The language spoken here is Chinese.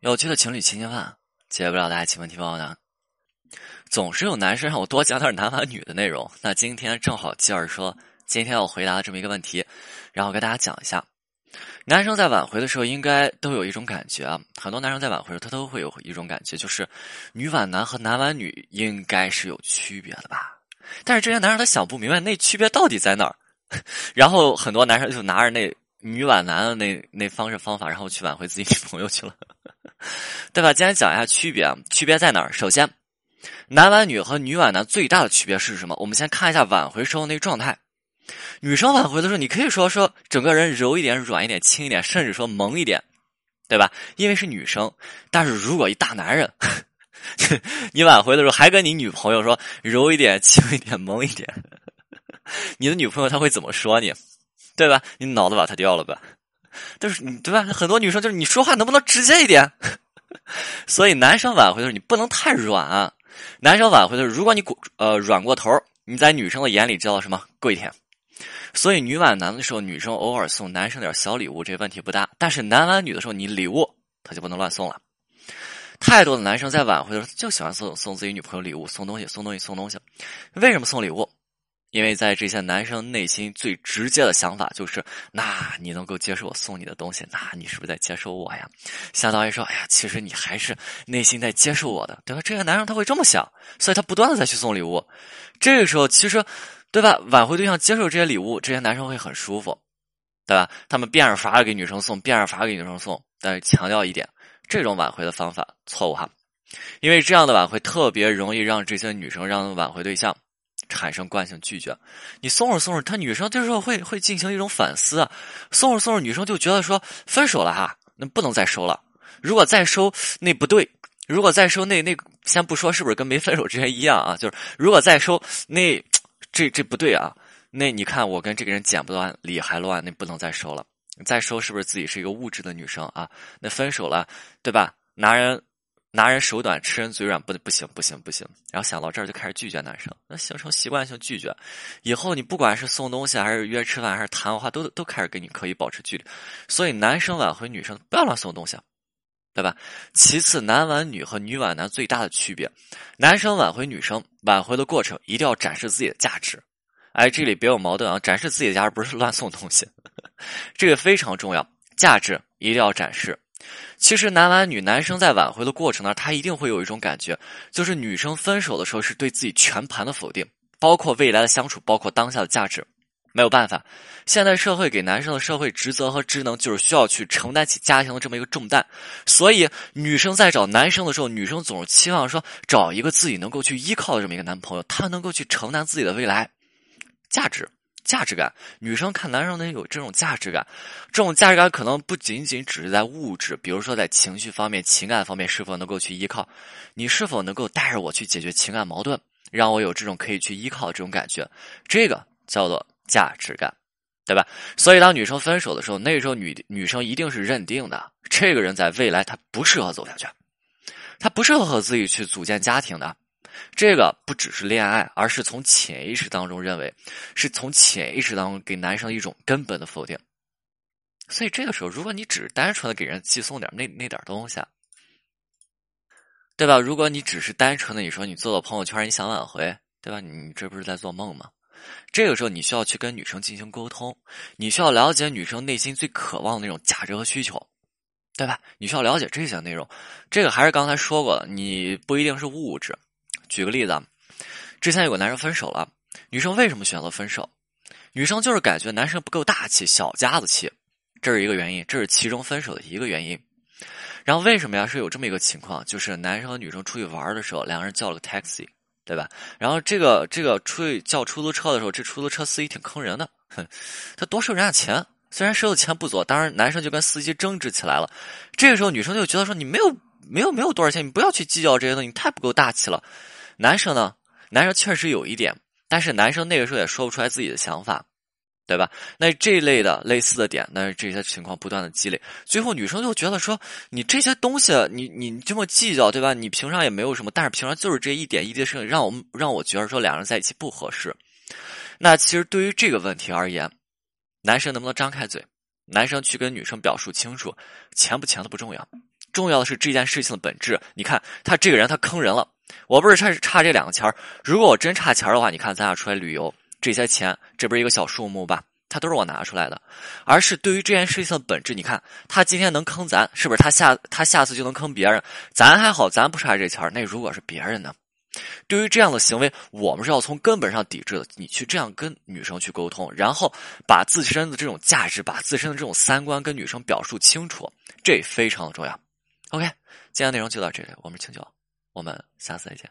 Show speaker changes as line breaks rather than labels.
有趣的情侣情节饭，解不了大家情问题包呢。总是有男生让我多讲点男反女的内容，那今天正好接着说，今天要回答这么一个问题，然后跟大家讲一下。男生在挽回的时候，应该都有一种感觉啊，很多男生在挽回时候，他都会有一种感觉，就是女挽男和男挽女应该是有区别的吧？但是这些男生他想不明白那区别到底在哪儿，然后很多男生就拿着那女挽男的那那方式方法，然后去挽回自己女朋友去了，对吧？今天讲一下区别，区别在哪儿？首先，男挽女和女挽男最大的区别是什么？我们先看一下挽回时候那个状态。女生挽回的时候，你可以说说整个人柔一点、软一点、轻一点，甚至说萌一点，对吧？因为是女生。但是如果一大男人，你挽回的时候还跟你女朋友说柔一点、轻一点、萌一点，你的女朋友她会怎么说你？对吧？你脑子把它掉了吧？就是你对吧？很多女生就是你说话能不能直接一点？所以男生挽回的时候你不能太软。男生挽回的时候，如果你呃软过头，你在女生的眼里叫什么跪舔？所以女挽男的时候，女生偶尔送男生点小礼物，这问题不大。但是男挽女的时候，你礼物他就不能乱送了。太多的男生在挽回的时候就喜欢送送自己女朋友礼物，送东西，送东西，送东西。为什么送礼物？因为在这些男生内心最直接的想法就是：那你能够接受我送你的东西，那你是不是在接受我呀？相当于说，哎呀，其实你还是内心在接受我的，对吧？这些男生他会这么想，所以他不断的再去送礼物。这个时候，其实。对吧？挽回对象接受这些礼物，这些男生会很舒服，对吧？他们变着法的给女生送，变着法给女生送。但是强调一点，这种挽回的方法错误哈，因为这样的挽回特别容易让这些女生让挽回对象产生惯性拒绝。你送着送着，他女生这时候会会进行一种反思啊，送着送着，女生就觉得说分手了哈，那不能再收了。如果再收，那不对。如果再收，那那先不说是不是跟没分手之前一样啊，就是如果再收那。这这不对啊！那你看，我跟这个人剪不断，理还乱，那不能再收了。再收是不是自己是一个物质的女生啊？那分手了，对吧？男人拿人手短，吃人嘴软，不不行不行不行。然后想到这儿就开始拒绝男生，那形成习惯性拒绝。以后你不管是送东西，还是约吃饭，还是谈话，都都开始跟你可以保持距离。所以男生挽回女生不要乱送东西，对吧？其次，男挽女和女挽男最大的区别，男生挽回女生。挽回的过程一定要展示自己的价值，哎，这里别有矛盾啊！展示自己的价值不是乱送东西，这个非常重要，价值一定要展示。其实男挽女，男生在挽回的过程呢，他一定会有一种感觉，就是女生分手的时候是对自己全盘的否定，包括未来的相处，包括当下的价值。没有办法，现代社会给男生的社会职责和职能就是需要去承担起家庭的这么一个重担，所以女生在找男生的时候，女生总是期望说找一个自己能够去依靠的这么一个男朋友，他能够去承担自己的未来，价值、价值感。女生看男生能有这种价值感，这种价值感可能不仅仅只是在物质，比如说在情绪方面、情感方面是否能够去依靠，你是否能够带着我去解决情感矛盾，让我有这种可以去依靠的这种感觉，这个叫做。价值感，对吧？所以当女生分手的时候，那时候女女生一定是认定的，这个人在未来他不适合走下去，他不适合和自己去组建家庭的。这个不只是恋爱，而是从潜意识当中认为，是从潜意识当中给男生一种根本的否定。所以这个时候，如果你只是单纯的给人寄送点那那点东西，对吧？如果你只是单纯的你说你做做朋友圈，你想挽回，对吧？你这不是在做梦吗？这个时候，你需要去跟女生进行沟通，你需要了解女生内心最渴望的那种价值和需求，对吧？你需要了解这些内容。这个还是刚才说过的，你不一定是物质。举个例子，之前有个男生分手了，女生为什么选择分手？女生就是感觉男生不够大气，小家子气，这是一个原因，这是其中分手的一个原因。然后为什么呀？是有这么一个情况，就是男生和女生出去玩的时候，两个人叫了个 taxi。对吧？然后这个这个出去叫出租车的时候，这出租车司机挺坑人的，哼，他多收人家钱，虽然收的钱不多，当然男生就跟司机争执起来了。这个时候女生就觉得说你没有没有没有多少钱，你不要去计较这些东西，你太不够大气了。男生呢，男生确实有一点，但是男生那个时候也说不出来自己的想法。对吧？那这一类的类似的点，那这些情况不断的积累，最后女生就觉得说，你这些东西，你你这么计较，对吧？你平常也没有什么，但是平常就是这一点一滴的事情，让我们让我觉得说两人在一起不合适。那其实对于这个问题而言，男生能不能张开嘴？男生去跟女生表述清楚，钱不钱的不重要，重要的是这件事情的本质。你看他这个人，他坑人了。我不是差差这两个钱儿，如果我真差钱儿的话，你看咱俩出来旅游，这些钱这不是一个小数目吧？他都是我拿出来的，而是对于这件事情的本质，你看他今天能坑咱，是不是他下他下次就能坑别人？咱还好，咱不差这钱儿。那如果是别人呢？对于这样的行为，我们是要从根本上抵制的。你去这样跟女生去沟通，然后把自身的这种价值、把自身的这种三观跟女生表述清楚，这非常的重要。OK，今天内容就到这里，我们请教，我们下次再见。